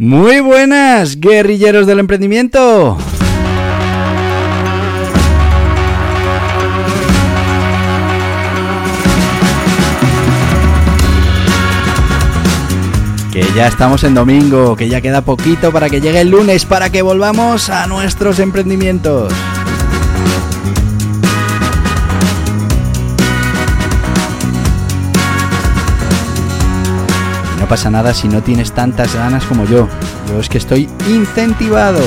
Muy buenas, guerrilleros del emprendimiento. Que ya estamos en domingo, que ya queda poquito para que llegue el lunes, para que volvamos a nuestros emprendimientos. Pasa nada si no tienes tantas ganas como yo. Yo es que estoy incentivado.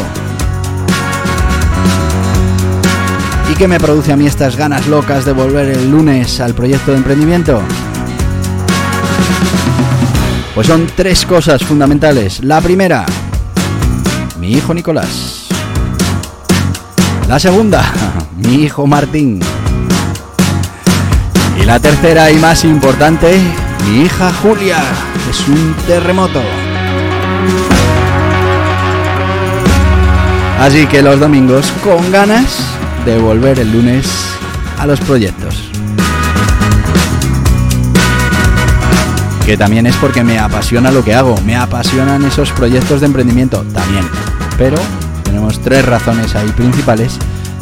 ¿Y qué me produce a mí estas ganas locas de volver el lunes al proyecto de emprendimiento? Pues son tres cosas fundamentales. La primera, mi hijo Nicolás. La segunda, mi hijo Martín. Y la tercera y más importante, mi hija Julia. Es un terremoto. Así que los domingos con ganas de volver el lunes a los proyectos. que también es porque me apasiona lo que hago, me apasionan esos proyectos de emprendimiento también. Pero tenemos tres razones ahí principales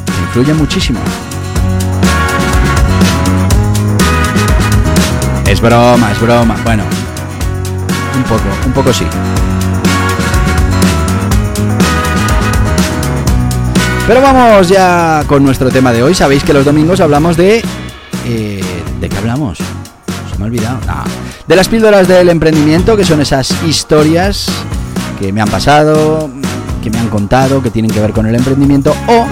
que influyen muchísimo. Es broma, es broma. Bueno, un poco, un poco sí. Pero vamos ya con nuestro tema de hoy. Sabéis que los domingos hablamos de... Eh, ¿De qué hablamos? Se me ha olvidado. No. De las píldoras del emprendimiento, que son esas historias que me han pasado, que me han contado, que tienen que ver con el emprendimiento, o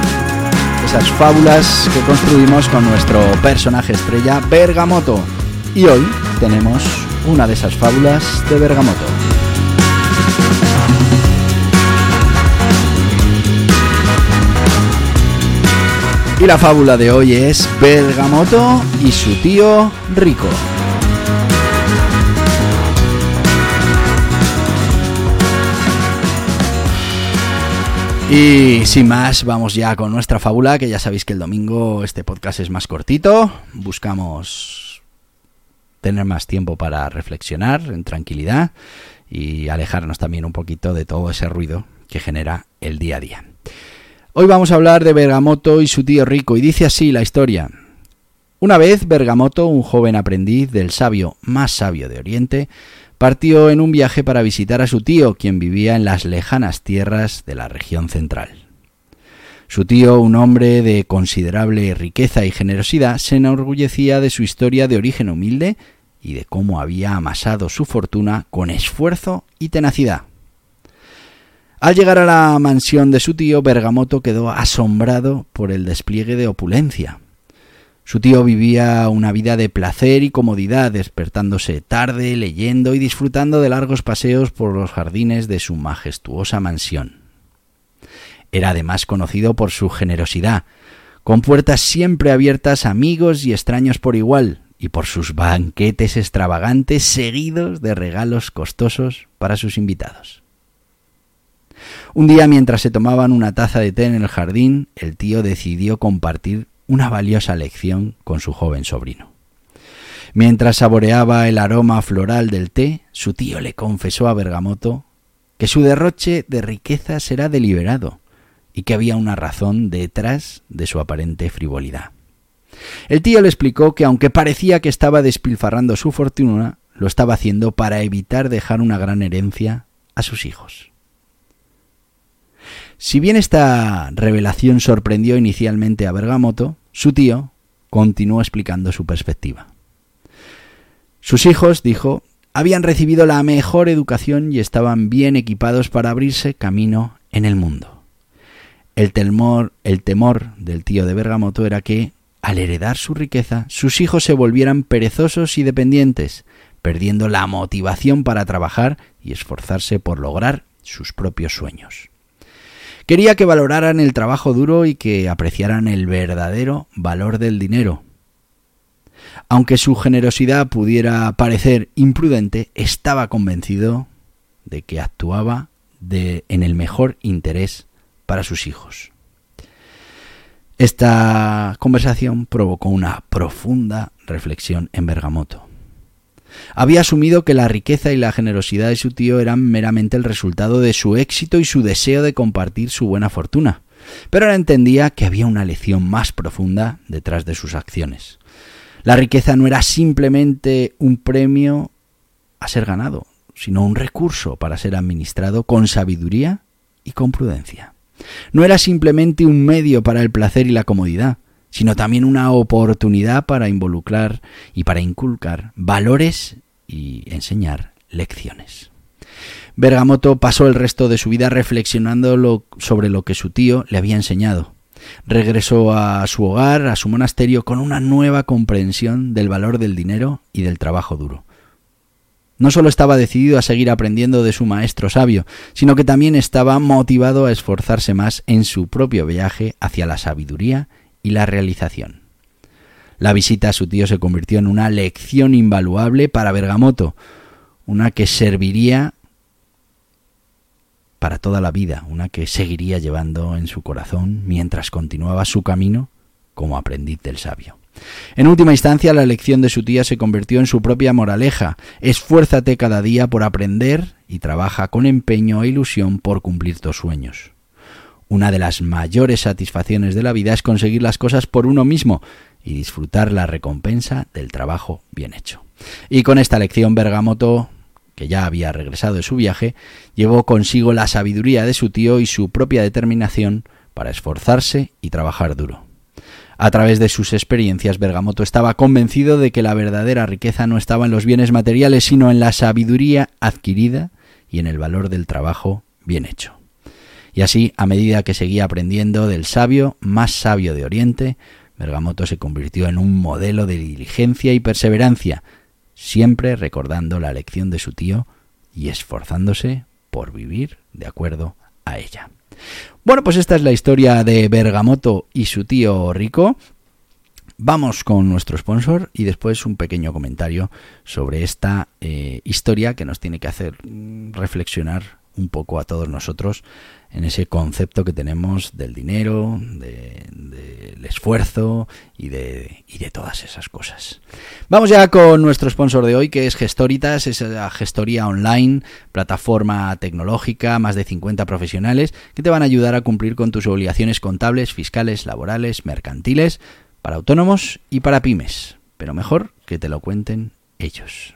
esas fábulas que construimos con nuestro personaje estrella, Bergamoto. Y hoy tenemos una de esas fábulas de Bergamoto. Y la fábula de hoy es Bergamoto y su tío Rico. Y sin más, vamos ya con nuestra fábula, que ya sabéis que el domingo este podcast es más cortito. Buscamos tener más tiempo para reflexionar en tranquilidad y alejarnos también un poquito de todo ese ruido que genera el día a día. Hoy vamos a hablar de Bergamoto y su tío rico, y dice así la historia. Una vez Bergamoto, un joven aprendiz del sabio más sabio de Oriente, partió en un viaje para visitar a su tío, quien vivía en las lejanas tierras de la región central. Su tío, un hombre de considerable riqueza y generosidad, se enorgullecía de su historia de origen humilde y de cómo había amasado su fortuna con esfuerzo y tenacidad. Al llegar a la mansión de su tío, Bergamoto quedó asombrado por el despliegue de opulencia. Su tío vivía una vida de placer y comodidad, despertándose tarde, leyendo y disfrutando de largos paseos por los jardines de su majestuosa mansión. Era además conocido por su generosidad, con puertas siempre abiertas a amigos y extraños por igual, y por sus banquetes extravagantes seguidos de regalos costosos para sus invitados. Un día mientras se tomaban una taza de té en el jardín, el tío decidió compartir una valiosa lección con su joven sobrino. Mientras saboreaba el aroma floral del té, su tío le confesó a Bergamoto que su derroche de riqueza será deliberado y que había una razón detrás de su aparente frivolidad. El tío le explicó que aunque parecía que estaba despilfarrando su fortuna, lo estaba haciendo para evitar dejar una gran herencia a sus hijos. Si bien esta revelación sorprendió inicialmente a Bergamoto, su tío continuó explicando su perspectiva. Sus hijos, dijo, habían recibido la mejor educación y estaban bien equipados para abrirse camino en el mundo. El temor, el temor del tío de Bergamoto era que, al heredar su riqueza, sus hijos se volvieran perezosos y dependientes, perdiendo la motivación para trabajar y esforzarse por lograr sus propios sueños. Quería que valoraran el trabajo duro y que apreciaran el verdadero valor del dinero. Aunque su generosidad pudiera parecer imprudente, estaba convencido de que actuaba de, en el mejor interés para sus hijos. Esta conversación provocó una profunda reflexión en Bergamoto. Había asumido que la riqueza y la generosidad de su tío eran meramente el resultado de su éxito y su deseo de compartir su buena fortuna, pero ahora entendía que había una lección más profunda detrás de sus acciones. La riqueza no era simplemente un premio a ser ganado, sino un recurso para ser administrado con sabiduría y con prudencia. No era simplemente un medio para el placer y la comodidad, sino también una oportunidad para involucrar y para inculcar valores y enseñar lecciones. Bergamoto pasó el resto de su vida reflexionando sobre lo que su tío le había enseñado. Regresó a su hogar, a su monasterio, con una nueva comprensión del valor del dinero y del trabajo duro. No solo estaba decidido a seguir aprendiendo de su maestro sabio, sino que también estaba motivado a esforzarse más en su propio viaje hacia la sabiduría y la realización. La visita a su tío se convirtió en una lección invaluable para Bergamoto, una que serviría para toda la vida, una que seguiría llevando en su corazón mientras continuaba su camino como aprendiz del sabio. En última instancia, la lección de su tía se convirtió en su propia moraleja. Esfuérzate cada día por aprender y trabaja con empeño e ilusión por cumplir tus sueños. Una de las mayores satisfacciones de la vida es conseguir las cosas por uno mismo y disfrutar la recompensa del trabajo bien hecho. Y con esta lección Bergamoto, que ya había regresado de su viaje, llevó consigo la sabiduría de su tío y su propia determinación para esforzarse y trabajar duro. A través de sus experiencias, Bergamoto estaba convencido de que la verdadera riqueza no estaba en los bienes materiales, sino en la sabiduría adquirida y en el valor del trabajo bien hecho. Y así, a medida que seguía aprendiendo del sabio más sabio de Oriente, Bergamoto se convirtió en un modelo de diligencia y perseverancia, siempre recordando la lección de su tío y esforzándose por vivir de acuerdo a ella. Bueno, pues esta es la historia de Bergamoto y su tío Rico. Vamos con nuestro sponsor y después un pequeño comentario sobre esta eh, historia que nos tiene que hacer mm, reflexionar un poco a todos nosotros en ese concepto que tenemos del dinero, del esfuerzo y de, y de todas esas cosas. Vamos ya con nuestro sponsor de hoy, que es Gestoritas, es la gestoría online, plataforma tecnológica, más de 50 profesionales que te van a ayudar a cumplir con tus obligaciones contables, fiscales, laborales, mercantiles, para autónomos y para pymes. Pero mejor que te lo cuenten ellos.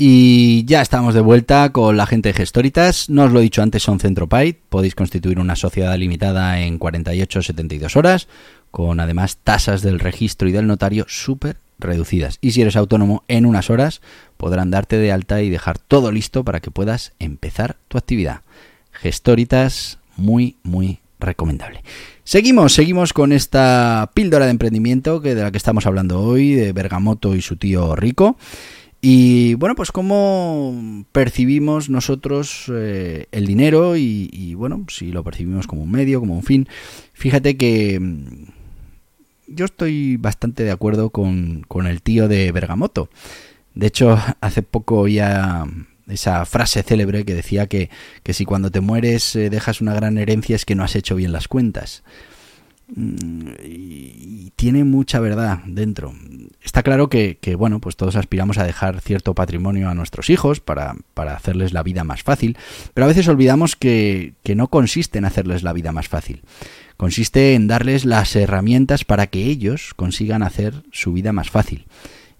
Y ya estamos de vuelta con la gente de Gestoritas. No os lo he dicho antes, son Centropay. Podéis constituir una sociedad limitada en 48 o 72 horas, con además tasas del registro y del notario súper reducidas. Y si eres autónomo, en unas horas podrán darte de alta y dejar todo listo para que puedas empezar tu actividad. Gestoritas, muy, muy recomendable. Seguimos, seguimos con esta píldora de emprendimiento que de la que estamos hablando hoy, de Bergamoto y su tío Rico. Y bueno, pues cómo percibimos nosotros eh, el dinero y, bueno, si lo percibimos como un medio, como un fin. Fíjate que mm, yo estoy bastante de acuerdo con, el tío de Bergamoto. De hecho, hace poco oía esa frase célebre que decía que, que si cuando te mueres eh, dejas una gran herencia es que no has hecho bien las cuentas. mm, y tiene mucha verdad dentro. Está claro que, bueno, pues todos aspiramos a dejar cierto patrimonio a nuestros hijos para, hacerles la vida más fácil, pero a veces olvidamos que, que no consiste en hacerles la vida más fácil. Consiste en darles las herramientas para que ellos consigan hacer su vida más fácil.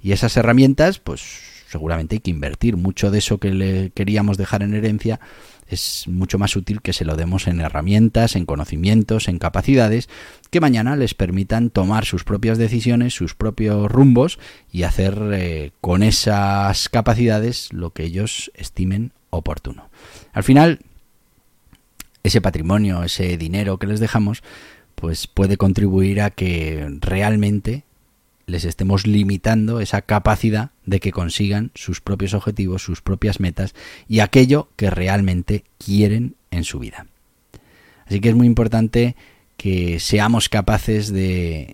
Y esas herramientas, pues seguramente hay que invertir. Mucho de eso que le queríamos dejar en herencia es mucho más útil que se lo demos en herramientas, en conocimientos, en capacidades que mañana les permitan tomar sus propias decisiones, sus propios rumbos y hacer eh, con esas capacidades lo que ellos estimen oportuno. Al final, ese patrimonio, ese dinero que les dejamos, pues puede contribuir a que realmente les estemos limitando esa capacidad de que consigan sus propios objetivos, sus propias metas y aquello que realmente quieren en su vida. Así que es muy importante que seamos capaces de,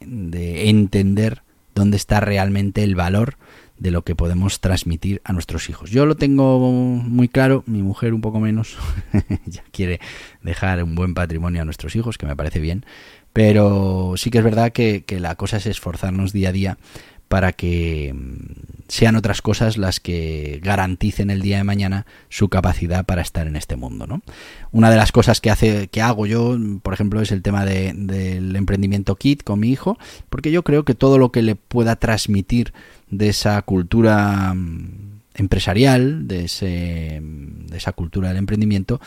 entender dónde está realmente el valor de lo que podemos transmitir a nuestros hijos. Yo lo tengo muy claro, mi mujer un poco menos, ya quiere dejar un buen patrimonio a nuestros hijos, que me parece bien, pero sí que es verdad que, la cosa es esforzarnos día a día para que mm, sean otras cosas las que garanticen el día de mañana su capacidad para estar en este mundo. ¿no? Una de las cosas que hace, que hago yo, por ejemplo, es el tema del emprendimiento kit con mi hijo, porque yo creo que todo lo que le pueda transmitir de esa cultura mm, empresarial, de, ese, mm, de esa cultura del emprendimiento,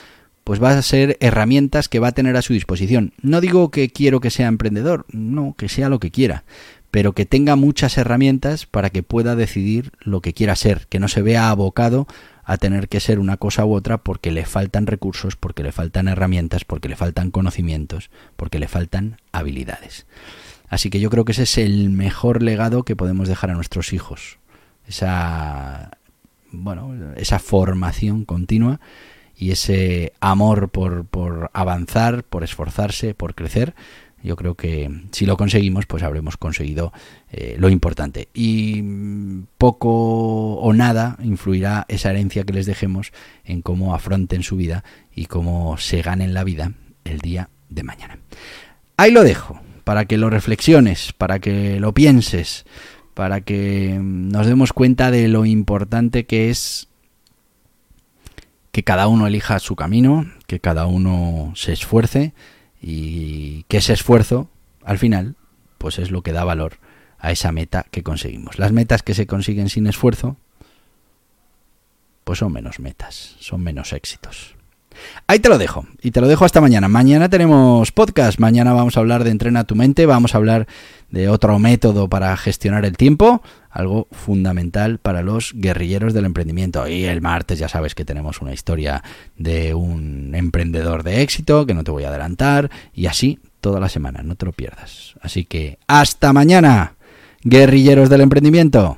pues va a ser herramientas que va a tener a su disposición. No digo que quiero que sea emprendedor, no, que sea lo que quiera, pero que tenga muchas herramientas para que pueda decidir lo que quiera ser, que no se vea abocado a tener que ser una cosa u otra porque le faltan recursos, porque le faltan herramientas, porque le faltan conocimientos, porque le faltan habilidades. Así que yo creo que ese es el mejor legado que podemos dejar a nuestros hijos. Esa bueno, esa formación continua y ese amor por, por avanzar, por esforzarse, por crecer, yo creo que si lo conseguimos, pues habremos conseguido eh, lo importante. Y poco o nada influirá esa herencia que les dejemos en cómo afronten su vida y cómo se ganen la vida el día de mañana. Ahí lo dejo, para que lo reflexiones, para que lo pienses, para que nos demos cuenta de lo importante que es que cada uno elija su camino, que cada uno se esfuerce y que ese esfuerzo, al final, pues es lo que da valor a esa meta que conseguimos. Las metas que se consiguen sin esfuerzo, pues son menos metas, son menos éxitos. Ahí te lo dejo. Y te lo dejo hasta mañana. Mañana tenemos podcast. Mañana vamos a hablar de entrena tu mente. Vamos a hablar de otro método para gestionar el tiempo. Algo fundamental para los guerrilleros del emprendimiento. Y el martes ya sabes que tenemos una historia de un emprendedor de éxito que no te voy a adelantar. Y así toda la semana. No te lo pierdas. Así que hasta mañana, guerrilleros del emprendimiento.